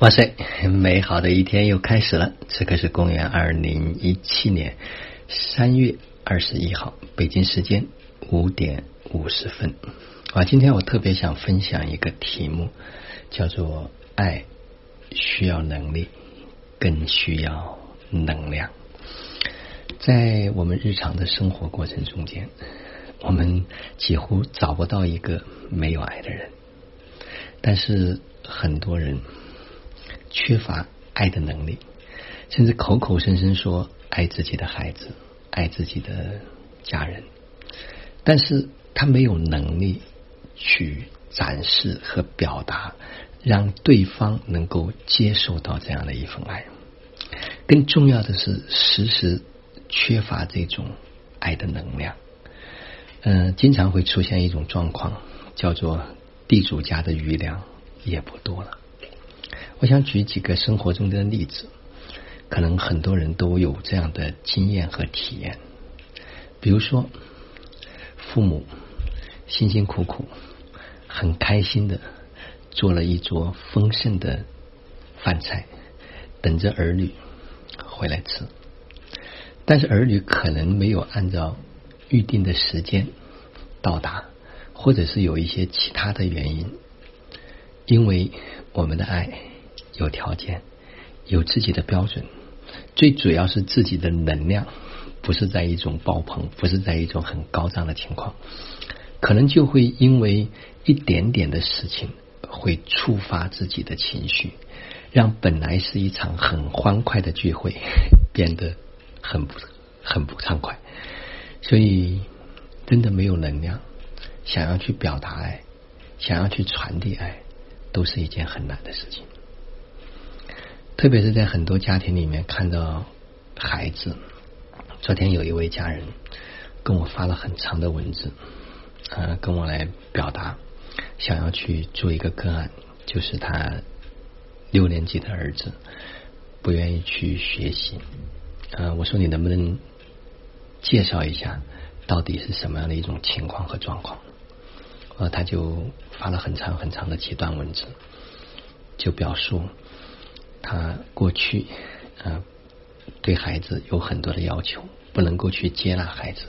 哇塞，美好的一天又开始了。此刻是公元二零一七年三月二十一号，北京时间五点五十分。啊，今天我特别想分享一个题目，叫做“爱需要能力，更需要能量”。在我们日常的生活过程中间，我们几乎找不到一个没有爱的人，但是很多人。缺乏爱的能力，甚至口口声声说爱自己的孩子、爱自己的家人，但是他没有能力去展示和表达，让对方能够接受到这样的一份爱。更重要的是，时时缺乏这种爱的能量。嗯，经常会出现一种状况，叫做地主家的余粮也不多了。我想举几个生活中的例子，可能很多人都有这样的经验和体验。比如说，父母辛辛苦苦、很开心的做了一桌丰盛的饭菜，等着儿女回来吃，但是儿女可能没有按照预定的时间到达，或者是有一些其他的原因，因为我们的爱。有条件，有自己的标准，最主要是自己的能量不是在一种爆棚，不是在一种很高涨的情况，可能就会因为一点点的事情会触发自己的情绪，让本来是一场很欢快的聚会变得很不很不畅快，所以真的没有能量，想要去表达爱，想要去传递爱，都是一件很难的事情。特别是在很多家庭里面看到孩子，昨天有一位家人跟我发了很长的文字，呃，跟我来表达想要去做一个个案，就是他六年级的儿子不愿意去学习，呃，我说你能不能介绍一下到底是什么样的一种情况和状况？呃，他就发了很长很长的几段文字，就表述。他过去，啊，对孩子有很多的要求，不能够去接纳孩子，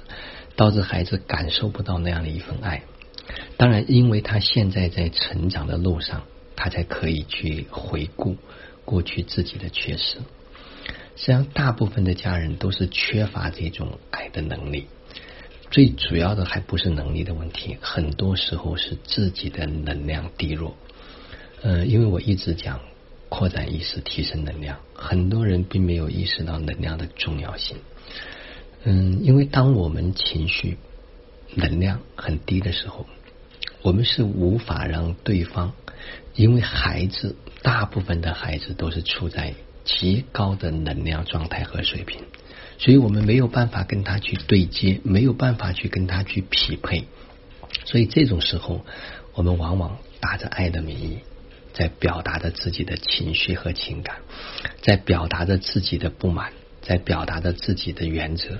导致孩子感受不到那样的一份爱。当然，因为他现在在成长的路上，他才可以去回顾过去自己的缺失。实际上，大部分的家人都是缺乏这种爱的能力。最主要的还不是能力的问题，很多时候是自己的能量低落。呃，因为我一直讲。扩展意识，提升能量。很多人并没有意识到能量的重要性。嗯，因为当我们情绪能量很低的时候，我们是无法让对方，因为孩子大部分的孩子都是处在极高的能量状态和水平，所以我们没有办法跟他去对接，没有办法去跟他去匹配。所以这种时候，我们往往打着爱的名义。在表达着自己的情绪和情感，在表达着自己的不满，在表达着自己的原则。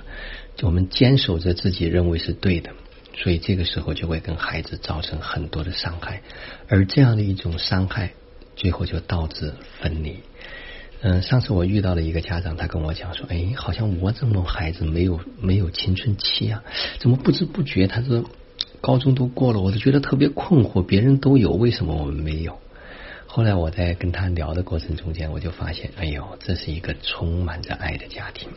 我们坚守着自己认为是对的，所以这个时候就会跟孩子造成很多的伤害，而这样的一种伤害，最后就导致分离。嗯，上次我遇到了一个家长，他跟我讲说：“哎，好像我这么孩子没有没有青春期啊，怎么不知不觉他说高中都过了，我都觉得特别困惑，别人都有，为什么我们没有？”后来我在跟他聊的过程中间，我就发现，哎呦，这是一个充满着爱的家庭，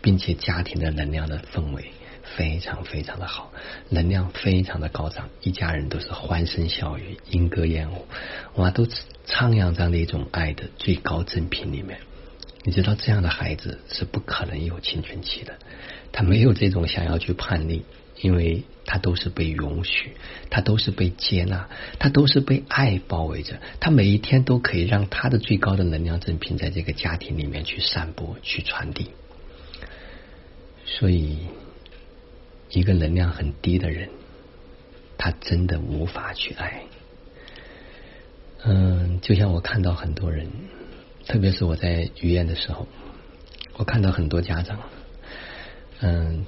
并且家庭的能量的氛围非常非常的好，能量非常的高涨，一家人都是欢声笑语、莺歌燕舞，哇，都徜徉这样的一种爱的最高正品里面。你知道，这样的孩子是不可能有青春期的，他没有这种想要去叛逆。因为他都是被允许，他都是被接纳，他都是被爱包围着，他每一天都可以让他的最高的能量正品在这个家庭里面去散播、去传递。所以，一个能量很低的人，他真的无法去爱。嗯，就像我看到很多人，特别是我在医院的时候，我看到很多家长，嗯。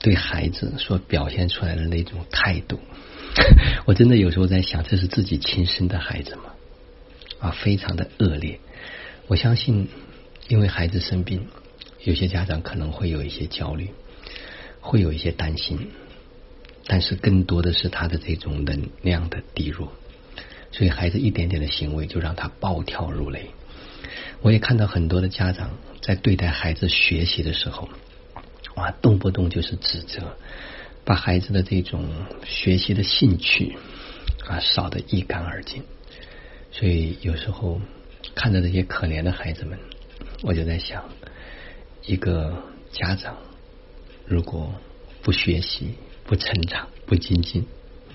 对孩子所表现出来的那种态度，我真的有时候在想，这是自己亲生的孩子吗？啊，非常的恶劣。我相信，因为孩子生病，有些家长可能会有一些焦虑，会有一些担心，但是更多的是他的这种能量的低落，所以孩子一点点的行为就让他暴跳如雷。我也看到很多的家长在对待孩子学习的时候，动不动就是指责，把孩子的这种学习的兴趣啊扫得一干二净。所以有时候看着这些可怜的孩子们，我就在想，一个家长如果不学习、不成长、不精进，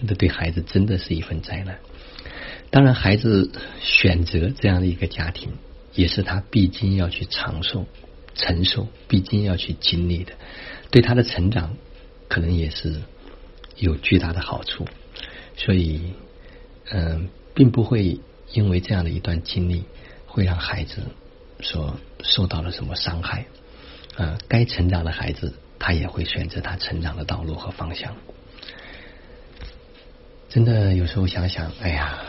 那对孩子真的是一份灾难。当然，孩子选择这样的一个家庭。也是他必经要去承受、承受，毕竟要去经历的，对他的成长可能也是有巨大的好处。所以，嗯，并不会因为这样的一段经历会让孩子所受到了什么伤害。啊，该成长的孩子，他也会选择他成长的道路和方向。真的，有时候想想，哎呀，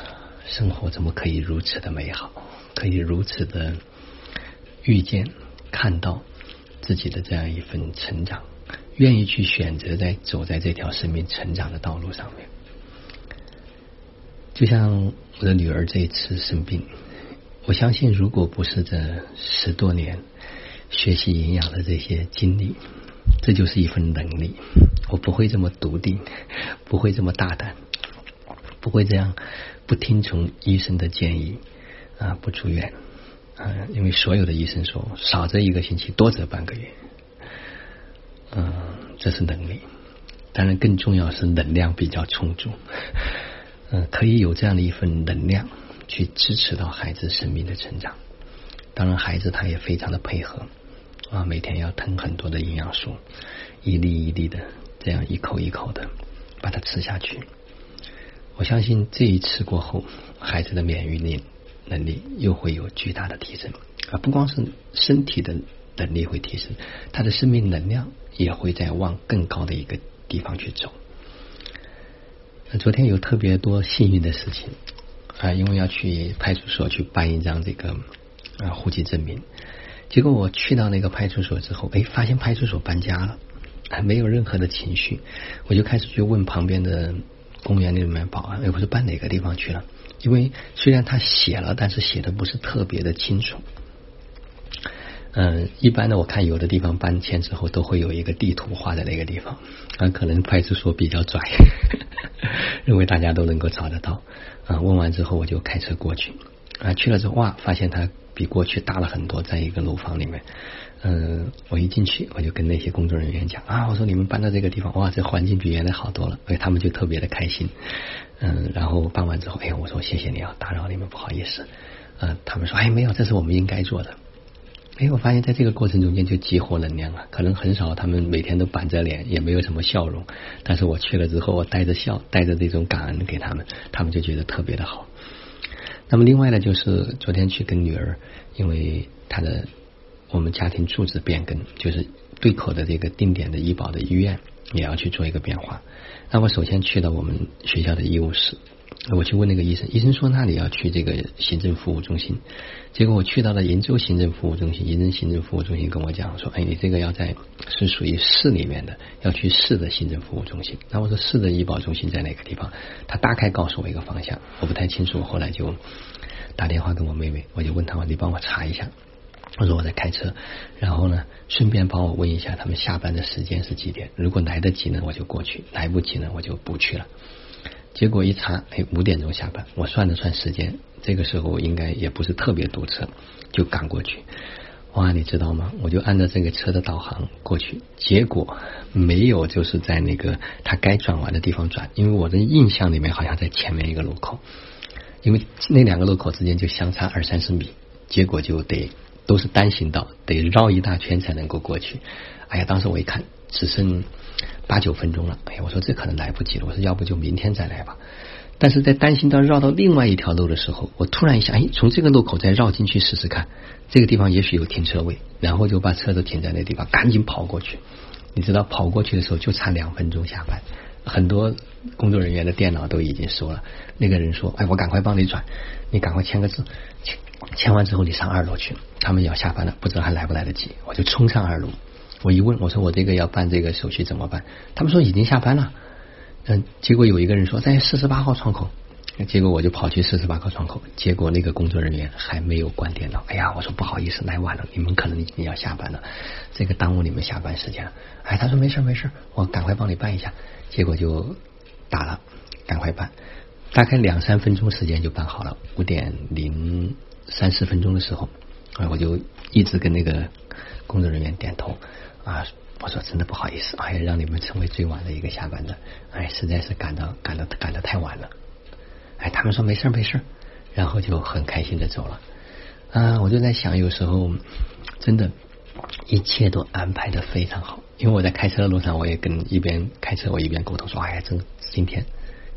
生活怎么可以如此的美好？可以如此的遇见、看到自己的这样一份成长，愿意去选择在走在这条生命成长的道路上面。就像我的女儿这一次生病，我相信如果不是这十多年学习营养的这些经历，这就是一份能力。我不会这么笃定，不会这么大胆，不会这样不听从医生的建议。啊，不住院啊，因为所有的医生说，少则一个星期，多则半个月。嗯，这是能力，当然更重要是能量比较充足。嗯，可以有这样的一份能量去支持到孩子生命的成长。当然，孩子他也非常的配合啊，每天要吞很多的营养素，一粒一粒的这样一口一口的把它吃下去。我相信这一次过后，孩子的免疫力。能力又会有巨大的提升啊！不光是身体的能力会提升，他的生命能量也会在往更高的一个地方去走。昨天有特别多幸运的事情啊，因为要去派出所去办一张这个啊户籍证明，结果我去到那个派出所之后，哎，发现派出所搬家了，还没有任何的情绪，我就开始去问旁边的公园里面保安，哎，我说搬哪个地方去了？因为虽然他写了，但是写的不是特别的清楚。嗯，一般的我看有的地方搬迁之后都会有一个地图画在那个地方，啊，可能派出所比较拽，认为大家都能够找得到。啊，问完之后我就开车过去，啊，去了之后哇，发现它比过去大了很多，在一个楼房里面。嗯，我一进去我就跟那些工作人员讲啊，我说你们搬到这个地方，哇，这环境比原来好多了，所以他们就特别的开心。嗯，然后办完之后，哎，我说谢谢你啊，打扰你们，不好意思。嗯，他们说，哎，没有，这是我们应该做的。哎，我发现在这个过程中间就激活能量了，可能很少，他们每天都板着脸，也没有什么笑容。但是我去了之后，我带着笑，带着这种感恩给他们，他们就觉得特别的好。那么另外呢，就是昨天去跟女儿，因为她的我们家庭住址变更，就是对口的这个定点的医保的医院也要去做一个变化。那我首先去到我们学校的医务室，我去问那个医生，医生说那里要去这个行政服务中心。结果我去到了鄞州行政服务中心，鄞州行政服务中心跟我讲说，哎，你这个要在是属于市里面的，要去市的行政服务中心。那我说市的医保中心在哪个地方？他大概告诉我一个方向，我不太清楚。后来就打电话跟我妹妹，我就问他，你帮我查一下。我说我在开车，然后呢，顺便帮我问一下他们下班的时间是几点？如果来得及呢，我就过去；来不及呢，我就不去了。结果一查，哎，五点钟下班。我算了算时间，这个时候应该也不是特别堵车，就赶过去。哇，你知道吗？我就按照这个车的导航过去，结果没有就是在那个他该转弯的地方转，因为我的印象里面好像在前面一个路口，因为那两个路口之间就相差二三十米，结果就得。都是单行道，得绕一大圈才能够过去。哎呀，当时我一看只剩八九分钟了，哎呀，我说这可能来不及了。我说要不就明天再来吧。但是在单行道绕到另外一条路的时候，我突然一想，哎，从这个路口再绕进去试试看，这个地方也许有停车位，然后就把车子停在那地方，赶紧跑过去。你知道跑过去的时候就差两分钟下班，很多工作人员的电脑都已经收了。那个人说：“哎，我赶快帮你转，你赶快签个字，签签完之后你上二楼去，他们要下班了，不知道还来不来得及。”我就冲上二楼，我一问，我说：“我这个要办这个手续怎么办？”他们说已经下班了。嗯，结果有一个人说在四十八号窗口。结果我就跑去四十八号窗口，结果那个工作人员还没有关电脑。哎呀，我说不好意思，来晚了，你们可能已经要下班了，这个耽误你们下班时间了。哎，他说没事没事，我赶快帮你办一下。结果就打了，赶快办，大概两三分钟时间就办好了。五点零三四分钟的时候，哎，我就一直跟那个工作人员点头啊，我说真的不好意思，哎，让你们成为最晚的一个下班的，哎，实在是赶到赶到赶得太晚了。他们说没事儿没事儿，然后就很开心的走了。啊，我就在想，有时候真的，一切都安排的非常好。因为我在开车的路上，我也跟一边开车我一边沟通说，哎呀，真今天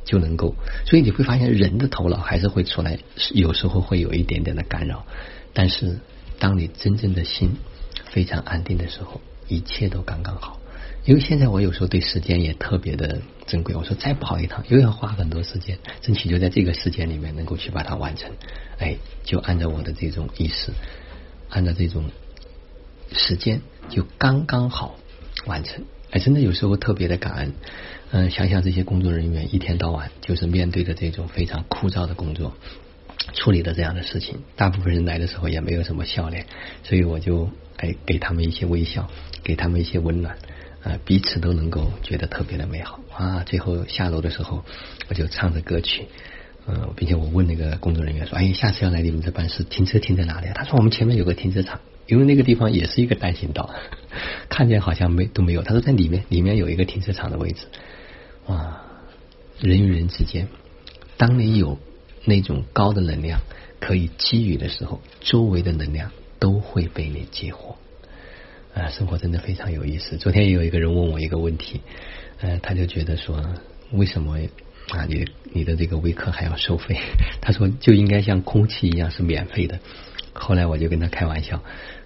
就能够。所以你会发现，人的头脑还是会出来，有时候会有一点点的干扰。但是，当你真正的心非常安定的时候，一切都刚刚好。因为现在我有时候对时间也特别的珍贵，我说再跑一趟又要花很多时间，争取就在这个时间里面能够去把它完成。哎，就按照我的这种意识，按照这种时间就刚刚好完成。哎，真的有时候特别的感恩。嗯，想想这些工作人员一天到晚就是面对着这种非常枯燥的工作，处理的这样的事情，大部分人来的时候也没有什么笑脸，所以我就哎给他们一些微笑，给他们一些温暖。啊，彼此都能够觉得特别的美好啊！最后下楼的时候，我就唱着歌曲，嗯，并且我问那个工作人员说：“哎，下次要来你们这办事，停车停在哪里？”他说：“我们前面有个停车场，因为那个地方也是一个单行道，看见好像没都没有。”他说：“在里面，里面有一个停车场的位置。”哇，人与人之间，当你有那种高的能量可以给予的时候，周围的能量都会被你激活。啊，生活真的非常有意思。昨天也有一个人问我一个问题，呃，他就觉得说，为什么啊，你你的这个微课还要收费？他说就应该像空气一样是免费的。后来我就跟他开玩笑，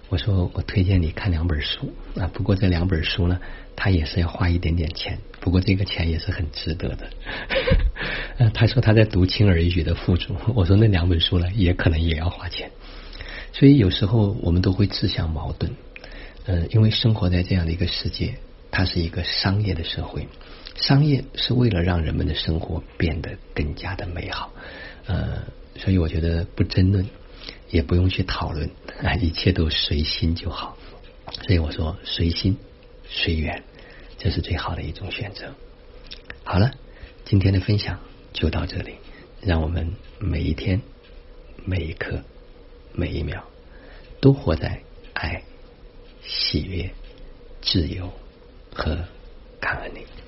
我说我推荐你看两本书啊，不过这两本书呢，他也是要花一点点钱，不过这个钱也是很值得的。呃，他说他在读轻而易举的富足，我说那两本书呢，也可能也要花钱。所以有时候我们都会自相矛盾。嗯，因为生活在这样的一个世界，它是一个商业的社会，商业是为了让人们的生活变得更加的美好。呃，所以我觉得不争论，也不用去讨论，啊，一切都随心就好。所以我说随心随缘，这是最好的一种选择。好了，今天的分享就到这里，让我们每一天、每一刻、每一秒都活在爱。喜悦、自由和感恩你。